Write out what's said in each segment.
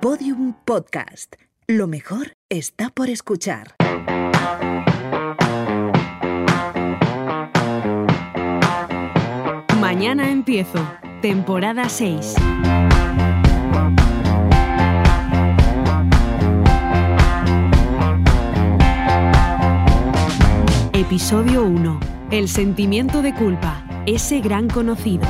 Podium Podcast. Lo mejor está por escuchar. Mañana empiezo. Temporada 6. Episodio 1. El sentimiento de culpa. Ese gran conocido.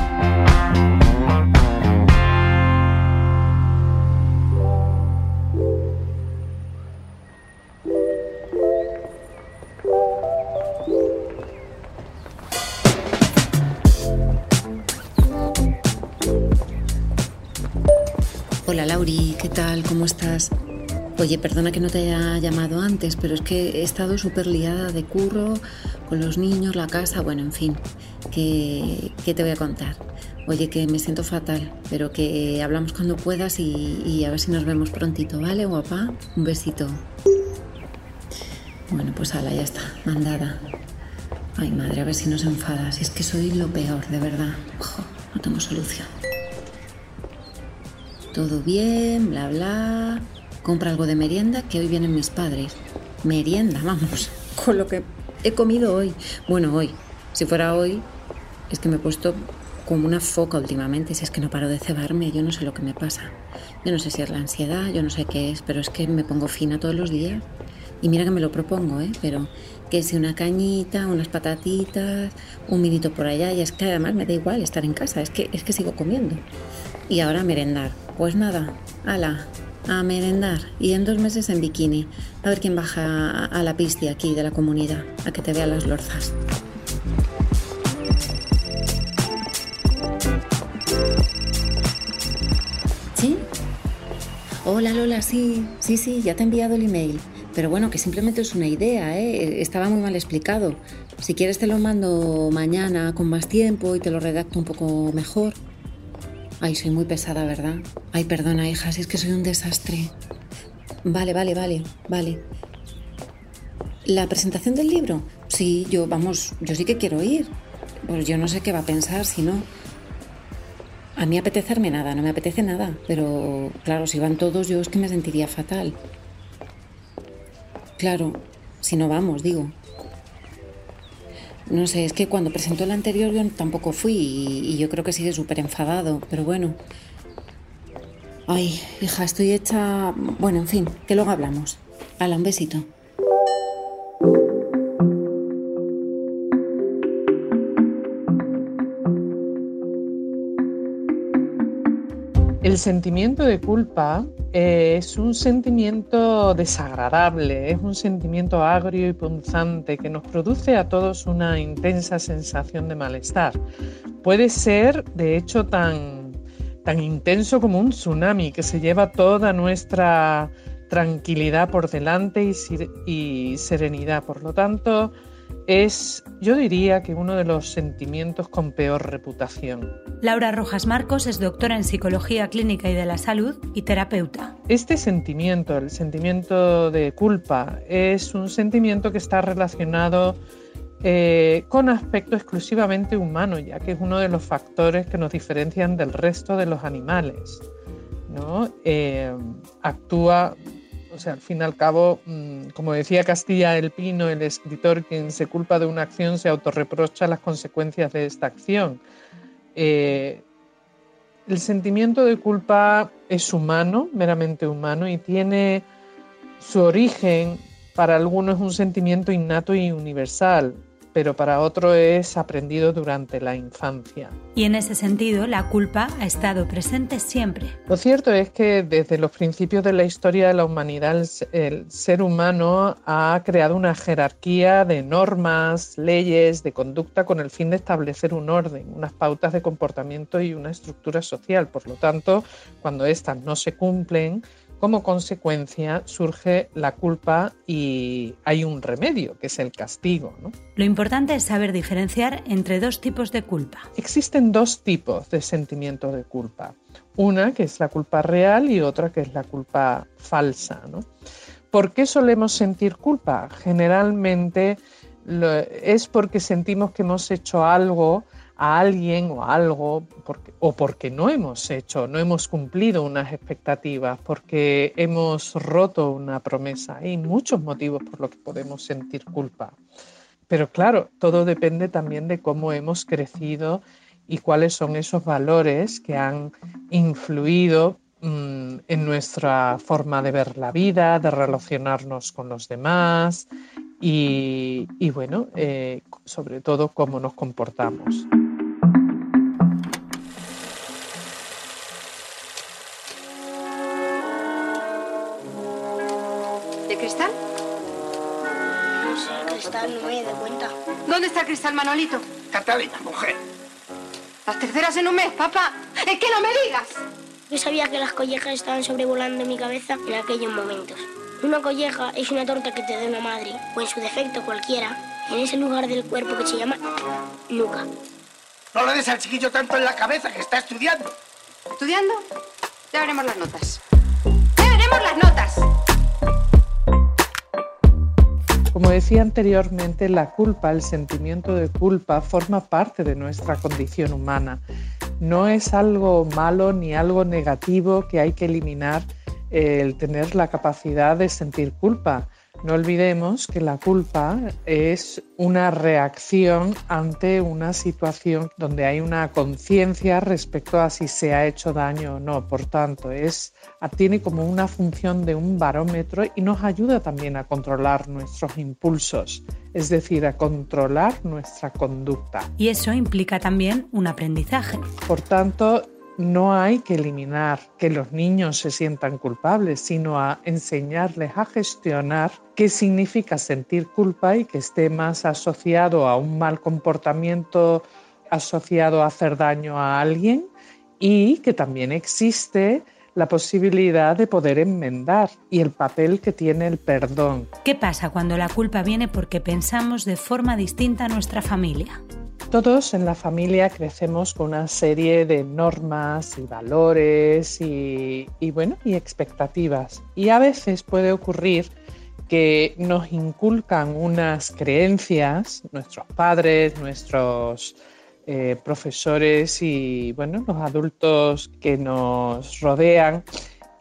Tal? ¿Cómo estás? Oye, perdona que no te haya llamado antes, pero es que he estado súper liada de curro, con los niños, la casa, bueno, en fin, ¿qué, te voy a contar? Oye, que me siento fatal, pero que hablamos cuando puedas y, a ver si nos vemos prontito, ¿vale, guapa? Un besito. Bueno, pues ala, ya está, mandada. Ay, madre, a ver si nos enfadas. Es que soy lo peor, de verdad. Ojo, no tengo solución. Todo bien, bla, bla. Compra algo de merienda, que hoy vienen mis padres. Merienda, vamos, con lo que he comido hoy. Bueno, hoy. Si fuera hoy, es que me he puesto como una foca últimamente. Si es que no paro de cebarme, yo no sé lo que me pasa. Yo no sé si es la ansiedad, yo no sé qué es, pero es que me pongo fina todos los días. Y mira que me lo propongo, ¿eh? Pero que si una cañita, unas patatitas, un minito por allá, y es que además me da igual estar en casa, es que, es que sigo comiendo. Y ahora merendar. Pues nada, ala, a merendar. Y en dos meses en bikini. A ver quién baja a la pista aquí de la comunidad, a que te vean las lorzas. ¿Sí? Hola Lola, sí, sí, sí, ya te he enviado el email. Pero bueno, que simplemente es una idea, ¿eh? Estaba muy mal explicado. Si quieres te lo mando mañana con más tiempo y te lo redacto un poco mejor. Ay, soy muy pesada, ¿verdad? Ay, perdona, hija, si es que soy un desastre. Vale, vale, vale, vale. ¿La presentación del libro? Sí, yo, vamos, yo sí que quiero ir. Pues yo no sé qué va a pensar si no. A mí apetecerme nada, no me apetece nada. Pero claro, si van todos, yo es que me sentiría fatal. Claro, si no vamos, digo. No sé, es que cuando presentó el anterior yo tampoco fui y, yo creo que sigue súper enfadado, pero bueno. Ay, hija, estoy hecha... Bueno, en fin, que luego hablamos. Hala, un besito. Sentimiento de culpa eh, es un sentimiento desagradable, es un sentimiento agrio y punzante que nos produce a todos una intensa sensación de malestar. Puede ser, de hecho, tan, tan intenso como un tsunami que se lleva toda nuestra tranquilidad por delante y, y serenidad. Por lo tanto, es, yo diría que uno de los sentimientos con peor reputación. Laura Rojas Marcos es doctora en Psicología Clínica y de la Salud y terapeuta. Este sentimiento, el sentimiento de culpa, es un sentimiento que está relacionado eh, con aspecto exclusivamente humano, ya que es uno de los factores que nos diferencian del resto de los animales. ¿no? Eh, actúa o sea, al fin y al cabo, mm, como decía Castilla el Pino, el escritor, quien se culpa de una acción se autorreprocha las consecuencias de esta acción. Eh, el sentimiento de culpa es humano, meramente humano, y tiene su origen, para algunos un sentimiento innato y universal, pero para otro es aprendido durante la infancia. Y en ese sentido, la culpa ha estado presente siempre. Lo cierto es que desde los principios de la historia de la humanidad, el ser humano ha creado una jerarquía de normas, leyes, de conducta con el fin de establecer un orden, unas pautas de comportamiento y una estructura social. Por lo tanto, cuando éstas no se cumplen, como consecuencia surge la culpa y hay un remedio, que es el castigo. Lo importante es saber diferenciar entre dos tipos de culpa. Existen dos tipos de sentimiento de culpa. Una que es la culpa real y otra que es la culpa falsa. ¿Por qué solemos sentir culpa? Generalmente es porque sentimos que hemos hecho algo a alguien o algo porque, o porque no hemos hecho, no hemos cumplido unas expectativas, porque hemos roto una promesa. Hay muchos motivos por los que podemos sentir culpa. Pero claro, todo depende también de cómo hemos crecido y cuáles son esos valores que han influido mm, en nuestra forma de ver la vida, de relacionarnos con los demás y, bueno, eh, sobre todo cómo nos comportamos. ¿Dónde está el cristal, Manolito? Catalina, mujer. Las terceras en un mes, papá. ¿Es que no me digas? Yo sabía que las collejas estaban sobrevolando mi cabeza en aquellos momentos. Una colleja es una torta que te da una madre, o en su defecto cualquiera, en ese lugar del cuerpo que se llama nuca. No le des al chiquillo tanto en la cabeza que está estudiando. ¿Estudiando? Ya veremos las notas. ¡Ya veremos las notas! Como decía anteriormente, la culpa, el sentimiento de culpa, forma parte de nuestra condición humana. No es algo malo ni algo negativo que hay que eliminar el tener la capacidad de sentir culpa. No olvidemos que la culpa es una reacción ante una situación donde hay una conciencia respecto a si se ha hecho daño o no. Por tanto, es, tiene como una función de un barómetro y nos ayuda también a controlar nuestros impulsos, es decir, a controlar nuestra conducta. Y eso implica también un aprendizaje. Por tanto, no hay que eliminar que los niños se sientan culpables, sino a enseñarles a gestionar qué significa sentir culpa y que esté más asociado a un mal comportamiento, asociado a hacer daño a alguien y que también existe la posibilidad de poder enmendar y el papel que tiene el perdón. ¿Qué pasa cuando la culpa viene porque pensamos de forma distinta a nuestra familia? Todos en la familia crecemos con una serie de normas y valores y, bueno, y expectativas. Y a veces puede ocurrir que nos inculcan unas creencias, nuestros padres, nuestros eh, profesores y bueno, los adultos que nos rodean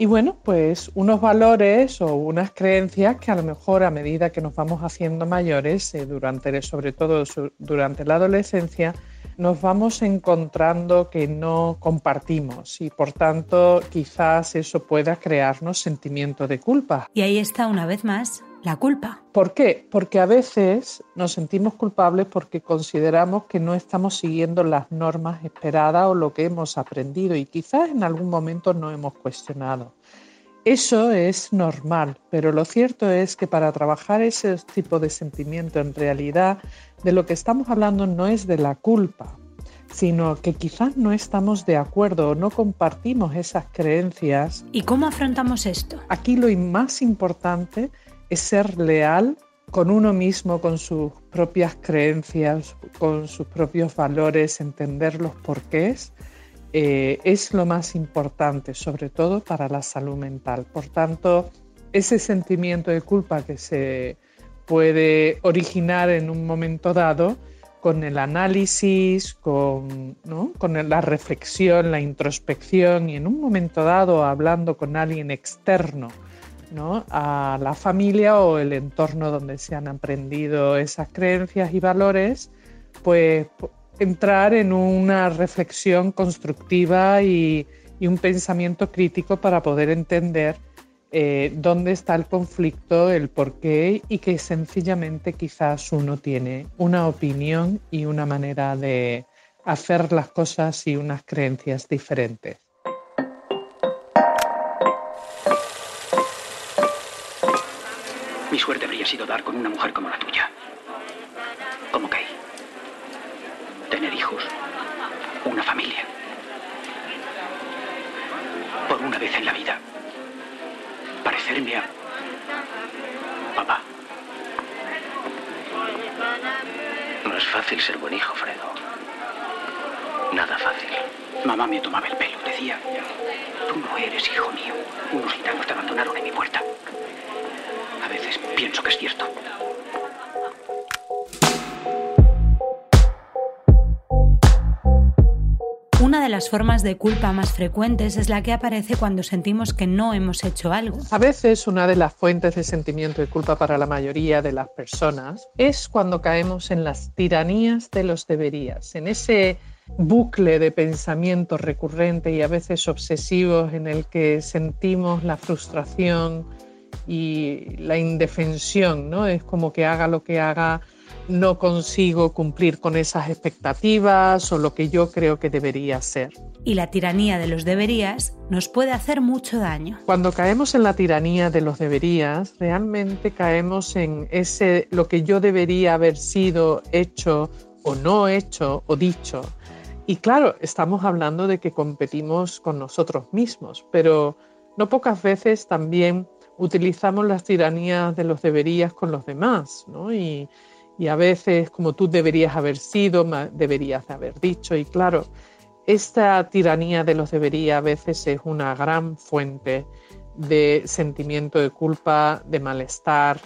y bueno, pues unos valores o unas creencias que a lo mejor a medida que nos vamos haciendo mayores, eh, durante, sobre todo durante la adolescencia, nos vamos encontrando que no compartimos y por tanto quizás eso pueda crearnos sentimiento de culpa. Y ahí está una vez más la culpa. ¿Por qué? Porque a veces nos sentimos culpables porque consideramos que no estamos siguiendo las normas esperadas o lo que hemos aprendido y quizás en algún momento no hemos cuestionado. Eso es normal, pero lo cierto es que para trabajar ese tipo de sentimiento en realidad de lo que estamos hablando no es de la culpa, sino que quizás no estamos de acuerdo o no compartimos esas creencias. ¿Y cómo afrontamos esto? Aquí lo más importante es ser leal con uno mismo, con sus propias creencias, con sus propios valores, entender los porqués, eh, es lo más importante, sobre todo para la salud mental. Por tanto, ese sentimiento de culpa que se puede originar en un momento dado, con el análisis, con, con la reflexión, la introspección y en un momento dado hablando con alguien externo, a la familia o el entorno donde se han aprendido esas creencias y valores, pues entrar en una reflexión constructiva y, un pensamiento crítico para poder entender eh, dónde está el conflicto, el por qué y que sencillamente quizás uno tiene una opinión y una manera de hacer las cosas y unas creencias diferentes. Sido dar con una mujer como la tuya. Como Kay. Tener hijos. Una familia. Por una vez en la vida. Parecerme a... Papá. No es fácil ser buen hijo, Fredo. Nada fácil. Mamá me tomaba el pelo. Decía, tú no eres hijo mío. Unos gitanos te abandonaron en mi puerta. Pienso que es cierto. Una de las formas de culpa más frecuentes es la que aparece cuando sentimos que no hemos hecho algo. A veces una de las fuentes de sentimiento de culpa para la mayoría de las personas es cuando caemos en las tiranías de los deberías, en ese bucle de pensamiento recurrente y a veces obsesivos en el que sentimos la frustración y la indefensión, ¿no? Es como que haga lo que haga, no consigo cumplir con esas expectativas o lo que yo creo que debería ser. Y la tiranía de los deberías nos puede hacer mucho daño. Cuando caemos en la tiranía de los deberías, realmente caemos en ese lo que yo debería haber sido, hecho o no hecho o dicho. Y claro, estamos hablando de que competimos con nosotros mismos, pero no pocas veces también utilizamos las tiranías de los deberías con los demás, ¿no? Y, y a veces como tú deberías haber sido, deberías haber dicho. Y claro, esta tiranía de los debería a veces es una gran fuente de sentimiento de culpa, de malestar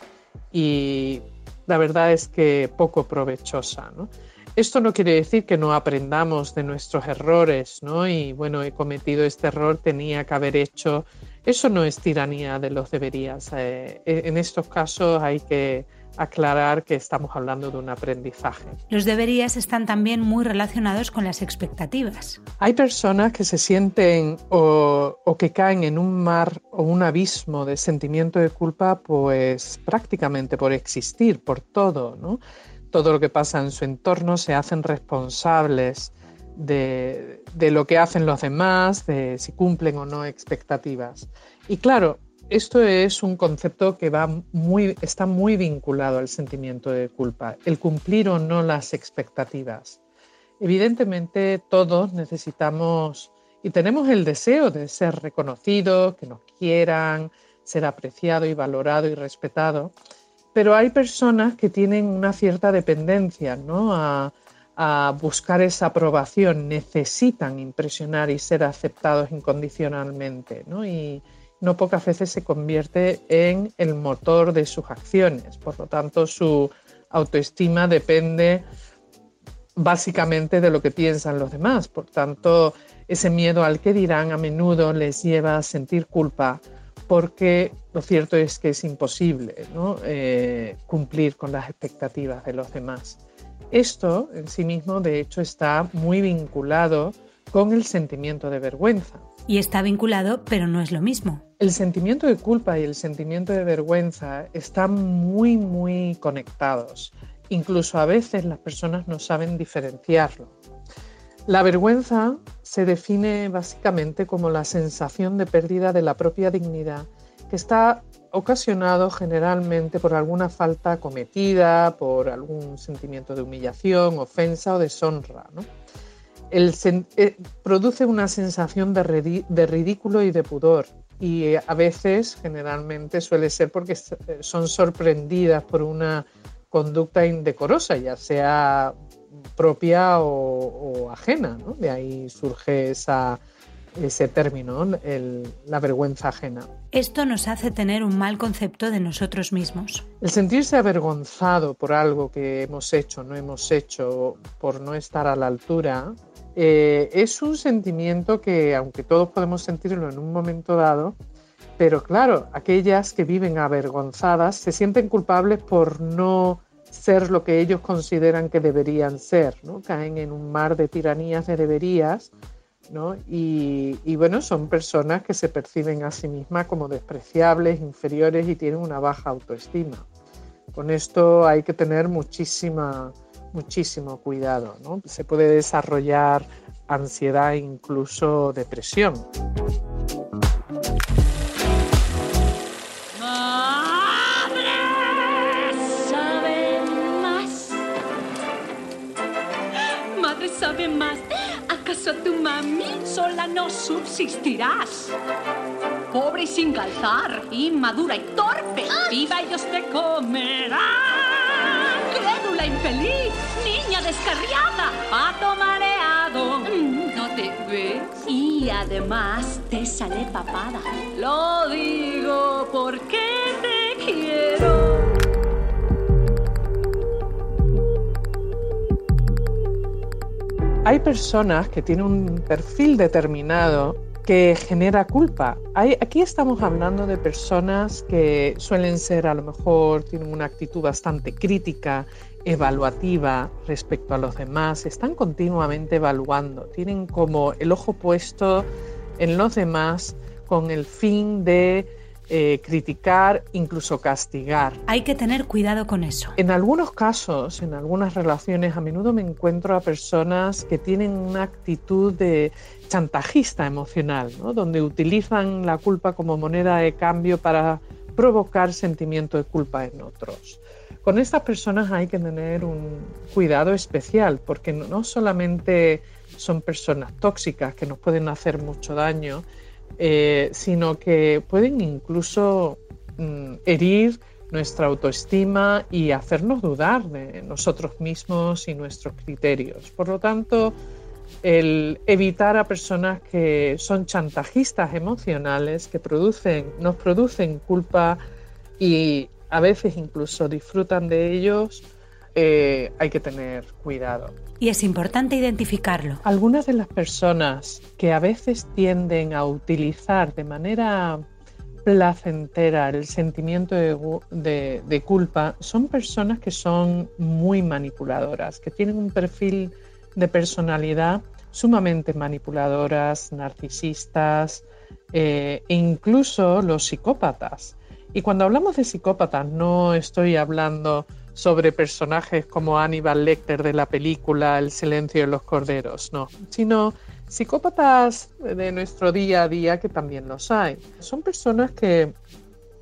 y la verdad es que poco provechosa. ¿no? Esto no quiere decir que no aprendamos de nuestros errores, ¿no? Y bueno, he cometido este error, tenía que haber hecho. Eso no es tiranía de los deberías. Eh, en estos casos hay que aclarar que estamos hablando de un aprendizaje. Los deberías están también muy relacionados con las expectativas. Hay personas que se sienten o, o, que caen en un mar o un abismo de sentimiento de culpa, pues prácticamente por existir, por todo, ¿no? Todo lo que pasa en su entorno se hacen responsables de, de lo que hacen los demás, de si cumplen o no expectativas. Y claro, esto es un concepto que va muy, está muy vinculado al sentimiento de culpa, el cumplir o no las expectativas. Evidentemente todos necesitamos y tenemos el deseo de ser reconocidos, que nos quieran, ser apreciado y valorado y respetado, pero hay personas que tienen una cierta dependencia ¿no? a, a buscar esa aprobación, necesitan impresionar y ser aceptados incondicionalmente. ¿no? Y, no pocas veces se convierte en el motor de sus acciones. Por lo tanto, su autoestima depende básicamente de lo que piensan los demás. Por tanto, ese miedo al que dirán a menudo les lleva a sentir culpa porque lo cierto es que es imposible eh, cumplir con las expectativas de los demás. Esto en sí mismo, de hecho, está muy vinculado con el sentimiento de vergüenza. Y está vinculado, pero no es lo mismo. El sentimiento de culpa y el sentimiento de vergüenza están muy, muy conectados. Incluso a veces las personas no saben diferenciarlo. La vergüenza se define básicamente como la sensación de pérdida de la propia dignidad que está ocasionado generalmente por alguna falta cometida, por algún sentimiento de humillación, ofensa o deshonra. ¿no? Eh, produce una sensación de, ridículo y de pudor y eh, a veces, generalmente, suele ser porque eh, son sorprendidas por una conducta indecorosa, ya sea propia o, ajena. De ahí surge ese término, la vergüenza ajena. Esto nos hace tener un mal concepto de nosotros mismos. El sentirse avergonzado por algo que hemos hecho, no hemos hecho, por no estar a la altura, eh, es un sentimiento que, aunque todos podemos sentirlo en un momento dado, pero claro, aquellas que viven avergonzadas se sienten culpables por no ser lo que ellos consideran que deberían ser, ¿no? Caen en un mar de tiranías de deberías, ¿no? Y, bueno, son personas que se perciben a sí mismas como despreciables, inferiores y tienen una baja autoestima. Con esto hay que tener muchísima muchísimo cuidado. ¿no? Se puede desarrollar ansiedad e incluso depresión. ¿Acaso tu mami sola no subsistirás? Pobre y sin calzar, inmadura y torpe, viva ellos te comerán crédula infeliz, niña descarriada, pato mareado. Mm, no te ves y además te sale papada. Lo digo porque Hay personas que tienen un perfil determinado que genera culpa. aquí estamos hablando de personas que suelen ser, a lo mejor, tienen una actitud bastante crítica, evaluativa respecto a los demás, están continuamente evaluando, tienen como el ojo puesto en los demás con el fin de eh, criticar, incluso castigar. Hay que tener cuidado con eso. En algunos casos, en algunas relaciones, a menudo me encuentro a personas que tienen una actitud de chantajista emocional, donde utilizan la culpa como moneda de cambio para provocar sentimiento de culpa en otros. Con estas personas hay que tener un cuidado especial porque no solamente son personas tóxicas que nos pueden hacer mucho daño, eh, sino que pueden incluso mm, herir nuestra autoestima y hacernos dudar de nosotros mismos y nuestros criterios. Por lo tanto, el evitar a personas que son chantajistas emocionales, que producen, nos producen culpa y a veces incluso disfrutan de ellos, eh, hay que tener cuidado. Y es importante identificarlo. Algunas de las personas que a veces tienden a utilizar de manera placentera el sentimiento de, de, culpa son personas que son muy manipuladoras, que tienen un perfil de personalidad sumamente manipuladoras, narcisistas eh, e incluso los psicópatas. Y cuando hablamos de psicópatas no estoy hablando sobre personajes como Aníbal Lecter de la película El silencio de los corderos, no, sino psicópatas de nuestro día a día que también los hay. Son personas que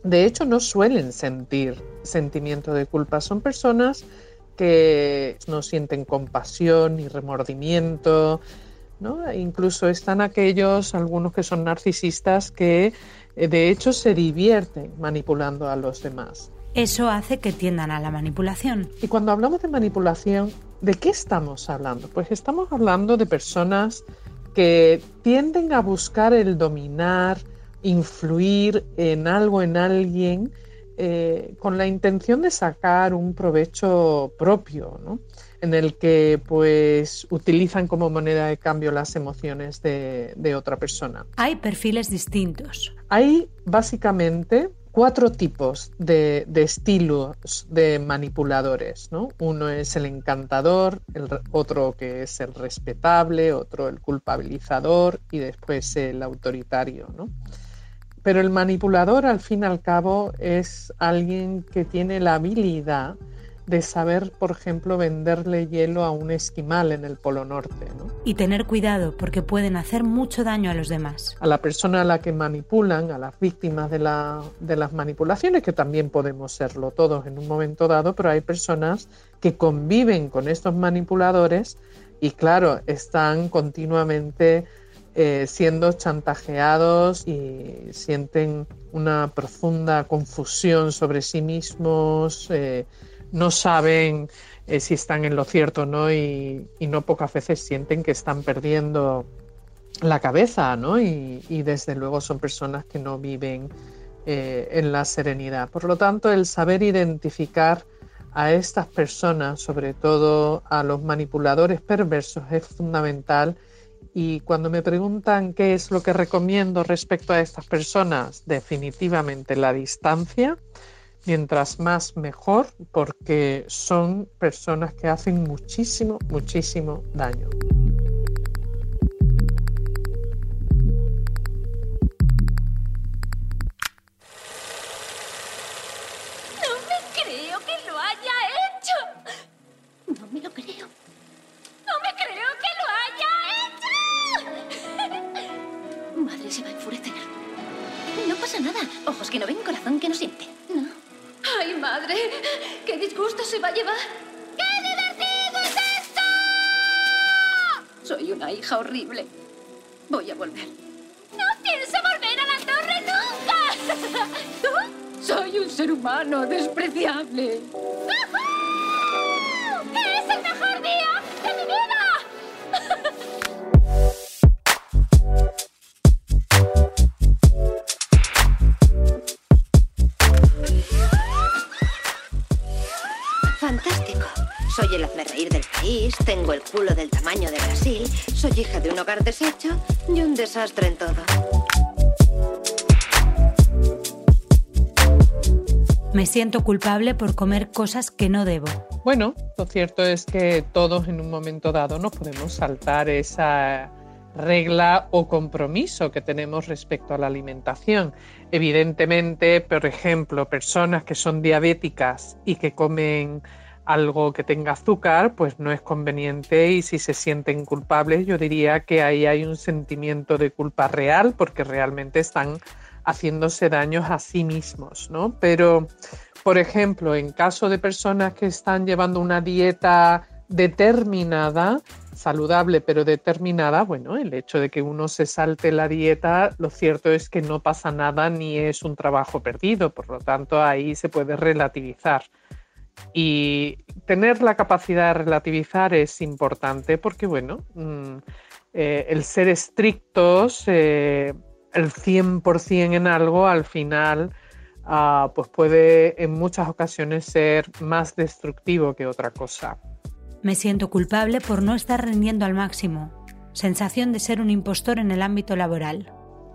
de hecho no suelen sentir sentimiento de culpa, son personas que no sienten compasión ni remordimiento, ¿no? Incluso están aquellos, algunos que son narcisistas, que eh, de hecho se divierten manipulando a los demás. Eso hace que tiendan a la manipulación. Y cuando hablamos de manipulación, ¿de qué estamos hablando? Pues estamos hablando de personas que tienden a buscar el dominar, influir en algo, en alguien, eh, con la intención de sacar un provecho propio, ¿no? en el que pues utilizan como moneda de cambio las emociones de, de otra persona. Hay perfiles distintos. Hay básicamente cuatro tipos de, estilos de manipuladores. ¿no? Uno es el encantador, el, otro que es el respetable, otro el culpabilizador y después el autoritario. ¿no? Pero el manipulador, al fin y al cabo, es alguien que tiene la habilidad de saber, por ejemplo, venderle hielo a un esquimal en el Polo Norte. Y tener cuidado porque pueden hacer mucho daño a los demás. A la persona a la que manipulan, a las víctimas de, la, de las manipulaciones, que también podemos serlo todos en un momento dado, pero hay personas que conviven con estos manipuladores y claro, están continuamente eh, siendo chantajeados y sienten una profunda confusión sobre sí mismos. Eh, no saben eh, si están en lo cierto no y, no pocas veces sienten que están perdiendo la cabeza ¿no? y, desde luego son personas que no viven eh, en la serenidad. Por lo tanto, el saber identificar a estas personas, sobre todo a los manipuladores perversos, es fundamental. Y cuando me preguntan qué es lo que recomiendo respecto a estas personas, definitivamente la distancia mientras más mejor, porque son personas que hacen muchísimo, muchísimo daño. No me creo que lo haya hecho. No me lo creo. No me creo que lo haya hecho. Madre se va a enfurecer. No pasa nada. Ojos que no ven, corazón ¡Qué disgusto se va a llevar! ¡Qué divertido es esto! Soy una hija horrible. Voy a volver. ¡No pienso volver a la torre nunca! ¿Tú? Soy un ser humano despreciable. ¡Es país, tengo el culo del tamaño de Brasil, soy hija de un hogar deshecho y un desastre en todo. Me siento culpable por comer cosas que no debo. Bueno, lo cierto es que todos en un momento dado no podemos saltar esa regla o compromiso que tenemos respecto a la alimentación. Evidentemente, por ejemplo, personas que son diabéticas y que comen algo que tenga azúcar, pues no es conveniente y si se sienten culpables, yo diría que ahí hay un sentimiento de culpa real porque realmente están haciéndose daños a sí mismos, ¿no? Pero, por ejemplo, en caso de personas que están llevando una dieta determinada, saludable pero determinada, bueno, el hecho de que uno se salte la dieta, lo cierto es que no pasa nada ni es un trabajo perdido, por lo tanto ahí se puede relativizar. Y tener la capacidad de relativizar es importante porque, bueno, mm, eh, el ser estrictos, eh, el 100% en algo, al final, ah, pues puede en muchas ocasiones ser más destructivo que otra cosa. Me siento culpable por no estar rindiendo al máximo. Sensación de ser un impostor en el ámbito laboral.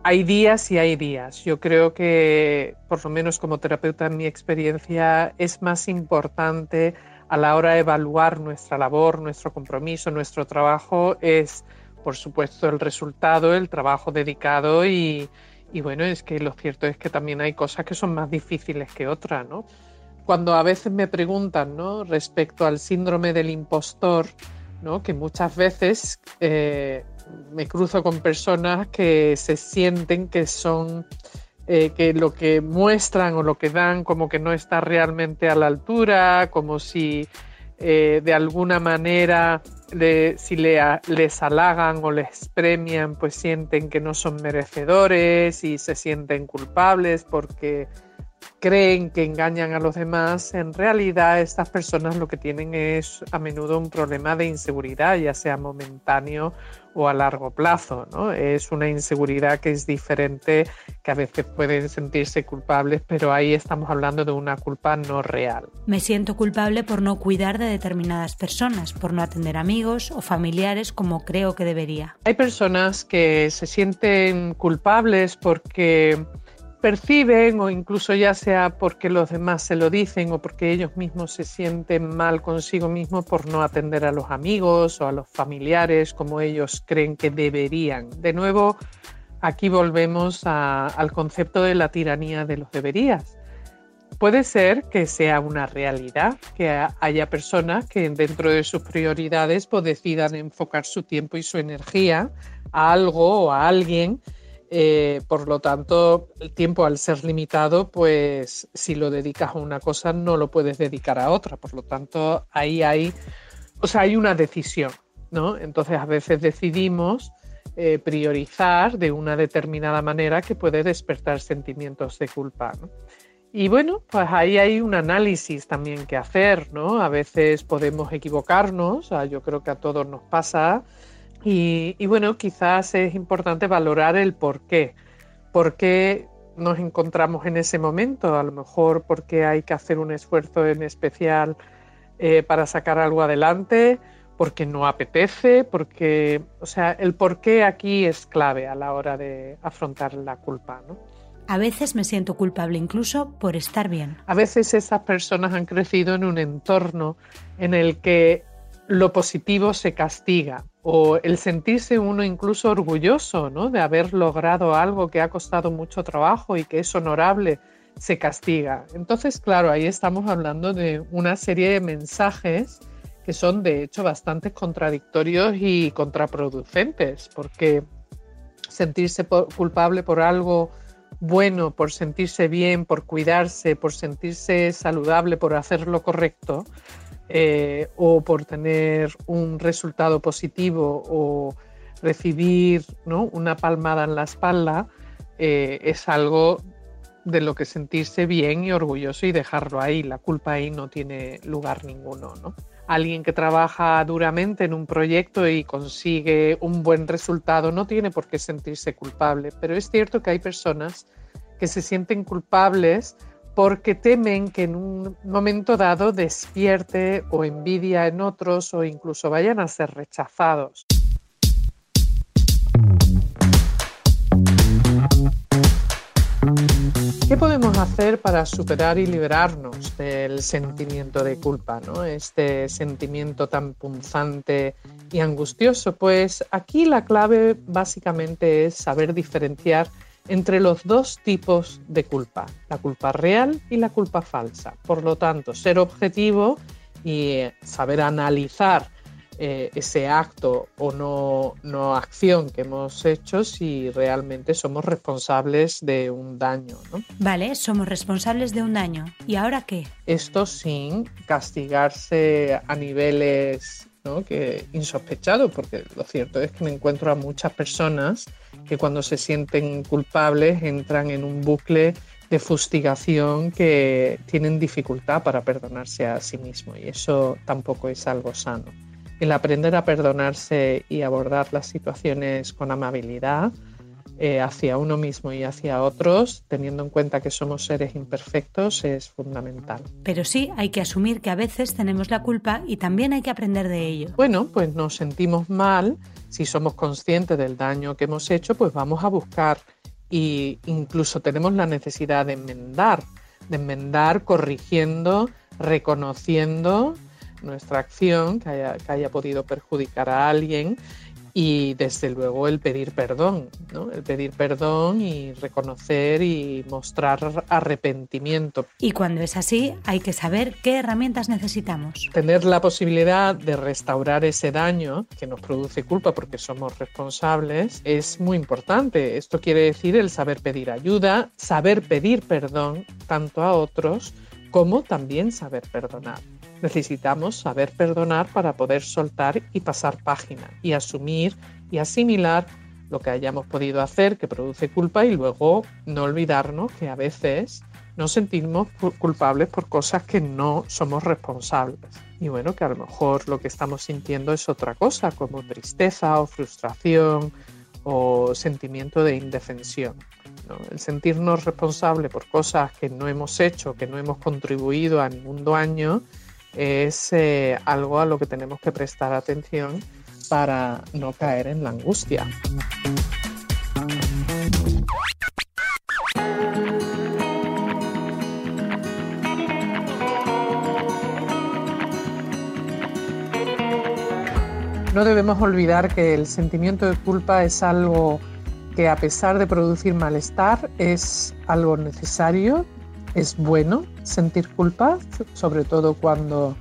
Hay días y hay días. Yo creo que, por lo menos como terapeuta en mi experiencia, es más importante a la hora de evaluar nuestra labor, nuestro compromiso, nuestro trabajo, es, por supuesto, el resultado, el trabajo dedicado y, bueno, es que lo cierto es que también hay cosas que son más difíciles que otras, ¿no? cuando a veces me preguntan ¿no? respecto al síndrome del impostor, ¿no? que muchas veces eh, me cruzo con personas que se sienten que son eh, que lo que muestran o lo que dan como que no está realmente a la altura, como si eh, de alguna manera si les halagan o les premian, pues sienten que no son merecedores y se sienten culpables porque creen que engañan a los demás, en realidad estas personas lo que tienen es a menudo un problema de inseguridad, ya sea momentáneo o a largo plazo. ¿no? Es una inseguridad que es diferente, que a veces pueden sentirse culpables, pero ahí estamos hablando de una culpa no real. Me siento culpable por no cuidar de determinadas personas, por no atender amigos o familiares como creo que debería. Hay personas que se sienten culpables porque perciben o incluso ya sea porque los demás se lo dicen o porque ellos mismos se sienten mal consigo mismos por no atender a los amigos o a los familiares como ellos creen que deberían. De nuevo, aquí volvemos al concepto de la tiranía de los deberías. Puede ser que sea una realidad, que haya personas que dentro de sus prioridades pues, decidan enfocar su tiempo y su energía a algo o a alguien eh, por lo tanto, el tiempo al ser limitado, pues si lo dedicas a una cosa no lo puedes dedicar a otra. Por lo tanto, ahí hay, o sea, hay una decisión, ¿no? Entonces a veces decidimos eh, priorizar de una determinada manera que puede despertar sentimientos de culpa. Y bueno, pues ahí hay un análisis también que hacer, ¿no? A veces podemos equivocarnos, yo creo que a todos nos pasa y, bueno, quizás es importante valorar el por qué. ¿Por qué nos encontramos en ese momento? A lo mejor porque hay que hacer un esfuerzo en especial eh, para sacar algo adelante, porque no apetece, porque, o sea, el por qué aquí es clave a la hora de afrontar la culpa, ¿no? A veces me siento culpable incluso por estar bien. A veces esas personas han crecido en un entorno en el que lo positivo se castiga o el sentirse uno incluso orgulloso ¿no? de haber logrado algo que ha costado mucho trabajo y que es honorable, se castiga. Entonces, claro, ahí estamos hablando de una serie de mensajes que son de hecho bastante contradictorios y contraproducentes, porque sentirse culpable por algo bueno, por sentirse bien, por cuidarse, por sentirse saludable, por hacer lo correcto, eh, o por tener un resultado positivo o recibir una palmada en la espalda, eh, es algo de lo que sentirse bien y orgulloso y dejarlo ahí. La culpa ahí no tiene lugar ninguno. Alguien que trabaja duramente en un proyecto y consigue un buen resultado no tiene por qué sentirse culpable, pero es cierto que hay personas que se sienten culpables porque temen que en un momento dado despierte o envidia en otros o incluso vayan a ser rechazados. ¿Qué podemos hacer para superar y liberarnos del sentimiento de culpa, ¿no? este sentimiento tan punzante y angustioso? Pues aquí la clave básicamente es saber diferenciar entre los dos tipos de culpa, la culpa real y la culpa falsa. Por lo tanto, ser objetivo y saber analizar eh, ese acto o no, no, acción que hemos hecho si realmente somos responsables de un daño. ¿no? Vale, somos responsables de un daño. ¿Y ahora qué? Esto sin castigarse a niveles que insospechados, porque lo cierto es que me encuentro a muchas personas que cuando se sienten culpables entran en un bucle de fustigación que tienen dificultad para perdonarse a sí mismo y eso tampoco es algo sano. El aprender a perdonarse y abordar las situaciones con amabilidad eh, hacia uno mismo y hacia otros, teniendo en cuenta que somos seres imperfectos, es fundamental. Pero sí, hay que asumir que a veces tenemos la culpa y también hay que aprender de ello. Bueno, pues nos sentimos mal, si somos conscientes del daño que hemos hecho, pues vamos a buscar e incluso tenemos la necesidad de enmendar, de enmendar corrigiendo, reconociendo nuestra acción que haya, que haya podido perjudicar a alguien y desde luego el pedir perdón, ¿no? el pedir perdón y reconocer y mostrar arrepentimiento. Y cuando es así, hay que saber qué herramientas necesitamos. Tener la posibilidad de restaurar ese daño que nos produce culpa porque somos responsables es muy importante. Esto quiere decir el saber pedir ayuda, saber pedir perdón tanto a otros como también saber perdonar. Necesitamos saber perdonar para poder soltar y pasar página y asumir y asimilar lo que hayamos podido hacer que produce culpa y luego no olvidarnos que a veces nos sentimos culpables por cosas que no somos responsables. Y bueno, que a lo mejor lo que estamos sintiendo es otra cosa, como tristeza o frustración o sentimiento de indefensión. El sentirnos responsables por cosas que no hemos hecho, que no hemos contribuido a ningún daño, es eh, algo a lo que tenemos que prestar atención para no caer en la angustia. No debemos olvidar que el sentimiento de culpa es algo que a pesar de producir malestar es algo necesario es bueno sentir culpa, sobre todo cuando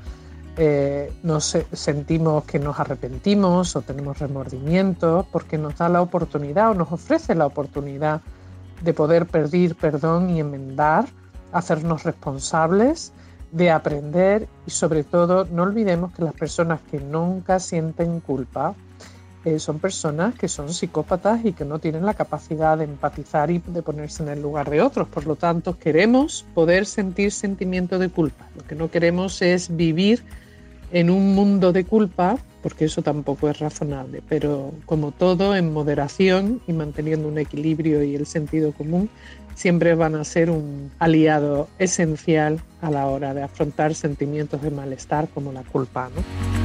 eh, nos sentimos que nos arrepentimos o tenemos remordimiento, porque nos da la oportunidad o nos ofrece la oportunidad de poder pedir perdón y enmendar, hacernos responsables, de aprender y sobre todo no olvidemos que las personas que nunca sienten culpa eh, son personas que son psicópatas y que no tienen la capacidad de empatizar y de ponerse en el lugar de otros. Por lo tanto, queremos poder sentir sentimiento de culpa. Lo que no queremos es vivir en un mundo de culpa, porque eso tampoco es razonable. Pero como todo, en moderación y manteniendo un equilibrio y el sentido común, siempre van a ser un aliado esencial a la hora de afrontar sentimientos de malestar como la culpa. ¿no?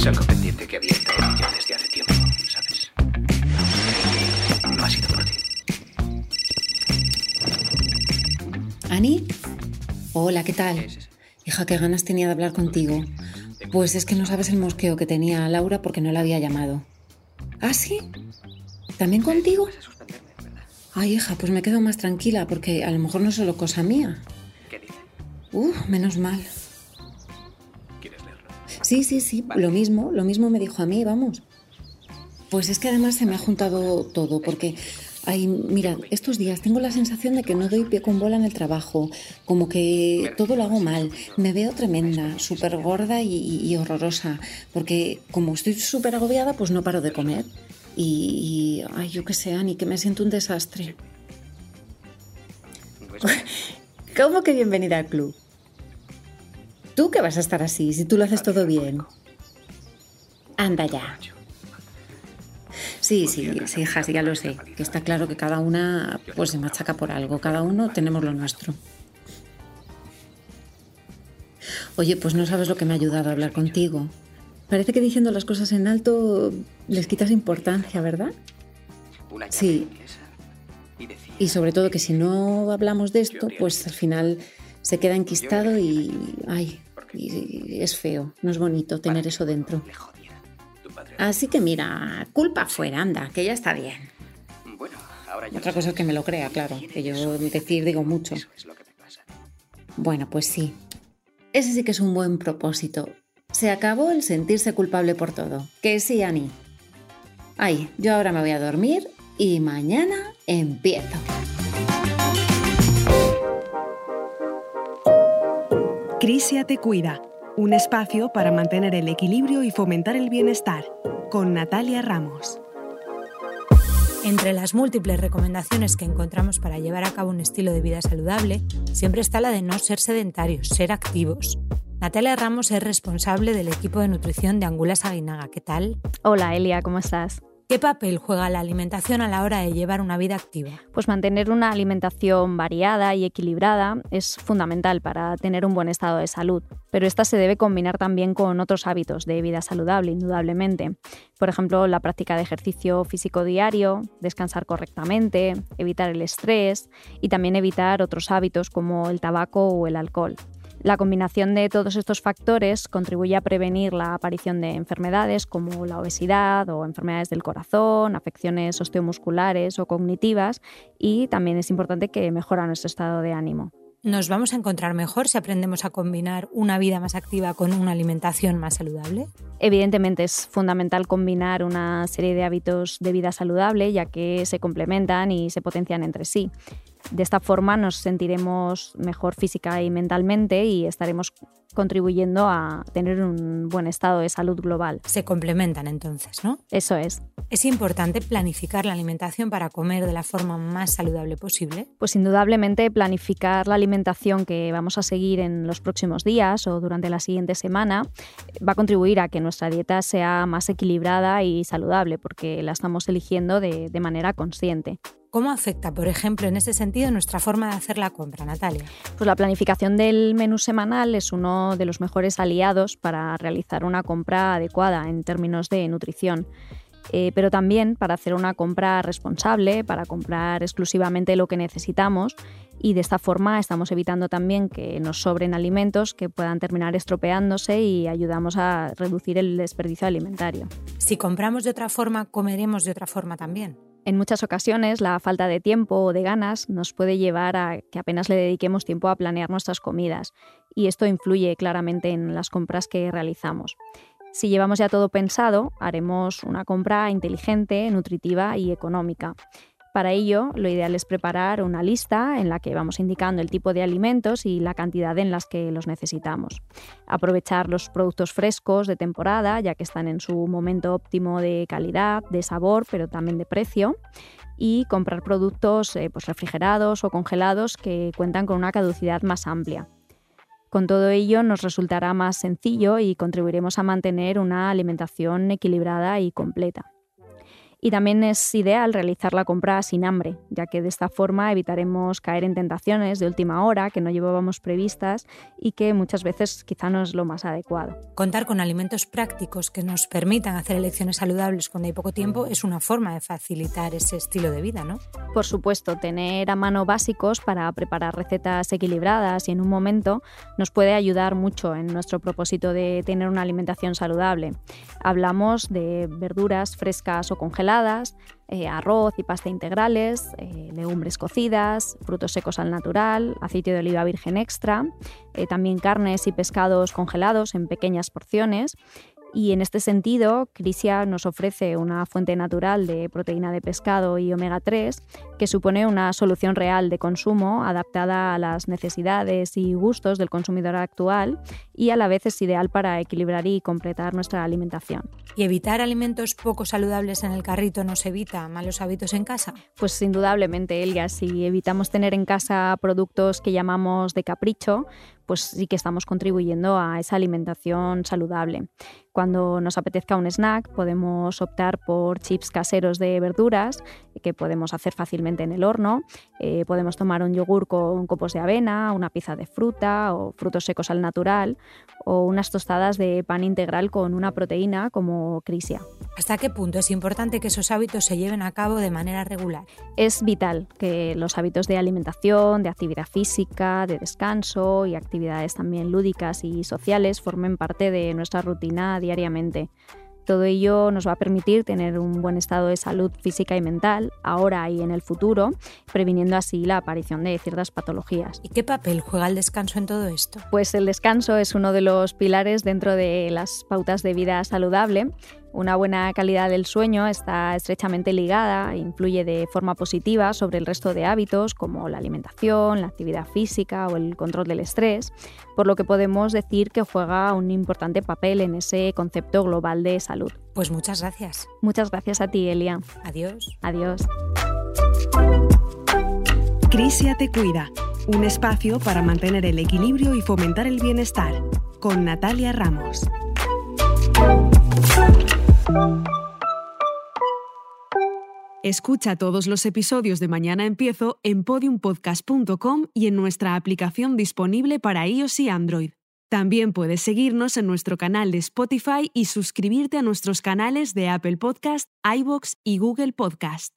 Es algo pendiente que había ya desde hace tiempo, ¿sabes? No ha sido por ti. ¿Ani? Hola, ¿qué tal? Hija, qué ganas tenía de hablar contigo. Pues es que no sabes el mosqueo que tenía Laura porque no la había llamado. ¿Ah, sí? ¿También contigo? Ay, hija, pues me quedo más tranquila porque a lo mejor no es solo cosa mía. ¿Qué dice? Uh, menos mal. Sí, sí, sí, lo mismo, lo mismo me dijo a mí, vamos. Pues es que además se me ha juntado todo, porque, ay, mira, estos días tengo la sensación de que no doy pie con bola en el trabajo, como que todo lo hago mal, me veo tremenda, súper gorda y, horrorosa, porque como estoy súper agobiada, pues no paro de comer. Y, ay, yo qué sé, Ani, que me siento un desastre. ¿Cómo que bienvenida al club? ¿Tú que vas a estar así si tú lo haces todo bien? Anda ya. Sí, sí, sí, hija, sí, ya lo sé. Que está claro que cada una pues se machaca por algo. Cada uno tenemos lo nuestro. Oye, pues no sabes lo que me ha ayudado a hablar contigo. Parece que diciendo las cosas en alto les quitas importancia, ¿verdad? Sí. Y sobre todo que si no hablamos de esto, pues al final se queda enquistado y... ¡Ay! Y es feo, no es bonito tener eso dentro. Así que mira, culpa fuera, anda, que ya está bien. Otra cosa es que me lo crea, claro, que yo decir digo mucho. Bueno, pues sí. Ese sí que es un buen propósito. Se acabó el sentirse culpable por todo. Que sí, Ani. Ay, yo ahora me voy a dormir y mañana empiezo. Crisia te cuida, un espacio para mantener el equilibrio y fomentar el bienestar, con Natalia Ramos. Entre las múltiples recomendaciones que encontramos para llevar a cabo un estilo de vida saludable, siempre está la de no ser sedentarios, ser activos. Natalia Ramos es responsable del equipo de nutrición de Angulas Aguinaga. ¿Qué tal? Hola Elia, ¿cómo estás? ¿Qué papel juega la alimentación a la hora de llevar una vida activa? Pues mantener una alimentación variada y equilibrada es fundamental para tener un buen estado de salud, pero esta se debe combinar también con otros hábitos de vida saludable, indudablemente. Por ejemplo, la práctica de ejercicio físico diario, descansar correctamente, evitar el estrés y también evitar otros hábitos como el tabaco o el alcohol. La combinación de todos estos factores contribuye a prevenir la aparición de enfermedades como la obesidad o enfermedades del corazón, afecciones osteomusculares o cognitivas y también es importante que mejora nuestro estado de ánimo. ¿Nos vamos a encontrar mejor si aprendemos a combinar una vida más activa con una alimentación más saludable? Evidentemente es fundamental combinar una serie de hábitos de vida saludable ya que se complementan y se potencian entre sí. De esta forma nos sentiremos mejor física y mentalmente y estaremos contribuyendo a tener un buen estado de salud global. Se complementan entonces, ¿no? Eso es. ¿Es importante planificar la alimentación para comer de la forma más saludable posible? Pues indudablemente planificar la alimentación que vamos a seguir en los próximos días o durante la siguiente semana va a contribuir a que nuestra dieta sea más equilibrada y saludable porque la estamos eligiendo de, de manera consciente. ¿Cómo afecta, por ejemplo, en ese sentido nuestra forma de hacer la compra, Natalia? Pues la planificación del menú semanal es uno de los mejores aliados para realizar una compra adecuada en términos de nutrición. Eh, pero también para hacer una compra responsable, para comprar exclusivamente lo que necesitamos y de esta forma estamos evitando también que nos sobren alimentos que puedan terminar estropeándose y ayudamos a reducir el desperdicio alimentario. Si compramos de otra forma, comeremos de otra forma también. En muchas ocasiones la falta de tiempo o de ganas nos puede llevar a que apenas le dediquemos tiempo a planear nuestras comidas y esto influye claramente en las compras que realizamos. Si llevamos ya todo pensado, haremos una compra inteligente, nutritiva y económica. Para ello, lo ideal es preparar una lista en la que vamos indicando el tipo de alimentos y la cantidad en las que los necesitamos. Aprovechar los productos frescos de temporada, ya que están en su momento óptimo de calidad, de sabor, pero también de precio. Y comprar productos eh, pues refrigerados o congelados que cuentan con una caducidad más amplia. Con todo ello nos resultará más sencillo y contribuiremos a mantener una alimentación equilibrada y completa. Y también es ideal realizar la compra sin hambre, ya que de esta forma evitaremos caer en tentaciones de última hora que no llevábamos previstas y que muchas veces quizá no es lo más adecuado. Contar con alimentos prácticos que nos permitan hacer elecciones saludables cuando hay poco tiempo es una forma de facilitar ese estilo de vida, ¿no? Por supuesto, tener a mano básicos para preparar recetas equilibradas y en un momento nos puede ayudar mucho en nuestro propósito de tener una alimentación saludable. Hablamos de verduras frescas o congeladas eh, arroz y pasta integrales, eh, legumbres cocidas, frutos secos al natural, aceite de oliva virgen extra, eh, también carnes y pescados congelados en pequeñas porciones y en este sentido, Crisia nos ofrece una fuente natural de proteína de pescado y omega 3 que supone una solución real de consumo adaptada a las necesidades y gustos del consumidor actual y a la vez es ideal para equilibrar y completar nuestra alimentación. ¿Y evitar alimentos poco saludables en el carrito nos evita malos hábitos en casa? Pues indudablemente, Elga, si evitamos tener en casa productos que llamamos de capricho, pues sí que estamos contribuyendo a esa alimentación saludable. Cuando nos apetezca un snack, podemos optar por chips caseros de verduras que podemos hacer fácilmente en el horno. Eh, podemos tomar un yogur con copos de avena, una pizza de fruta o frutos secos al natural o unas tostadas de pan integral con una proteína como crisia. ¿Hasta qué punto es importante que esos hábitos se lleven a cabo de manera regular? Es vital que los hábitos de alimentación, de actividad física, de descanso y actividades también lúdicas y sociales formen parte de nuestra rutina diariamente. Todo ello nos va a permitir tener un buen estado de salud física y mental, ahora y en el futuro, previniendo así la aparición de ciertas patologías. ¿Y qué papel juega el descanso en todo esto? Pues el descanso es uno de los pilares dentro de las pautas de vida saludable una buena calidad del sueño está estrechamente ligada e influye de forma positiva sobre el resto de hábitos como la alimentación, la actividad física o el control del estrés, por lo que podemos decir que juega un importante papel en ese concepto global de salud. Pues muchas gracias. Muchas gracias a ti, Elia. Adiós. Adiós. Crisia te cuida, un espacio para mantener el equilibrio y fomentar el bienestar, con Natalia Ramos. Escucha todos los episodios de Mañana Empiezo en podiumpodcast.com y en nuestra aplicación disponible para iOS y Android. También puedes seguirnos en nuestro canal de Spotify y suscribirte a nuestros canales de Apple Podcast, iBox y Google Podcast.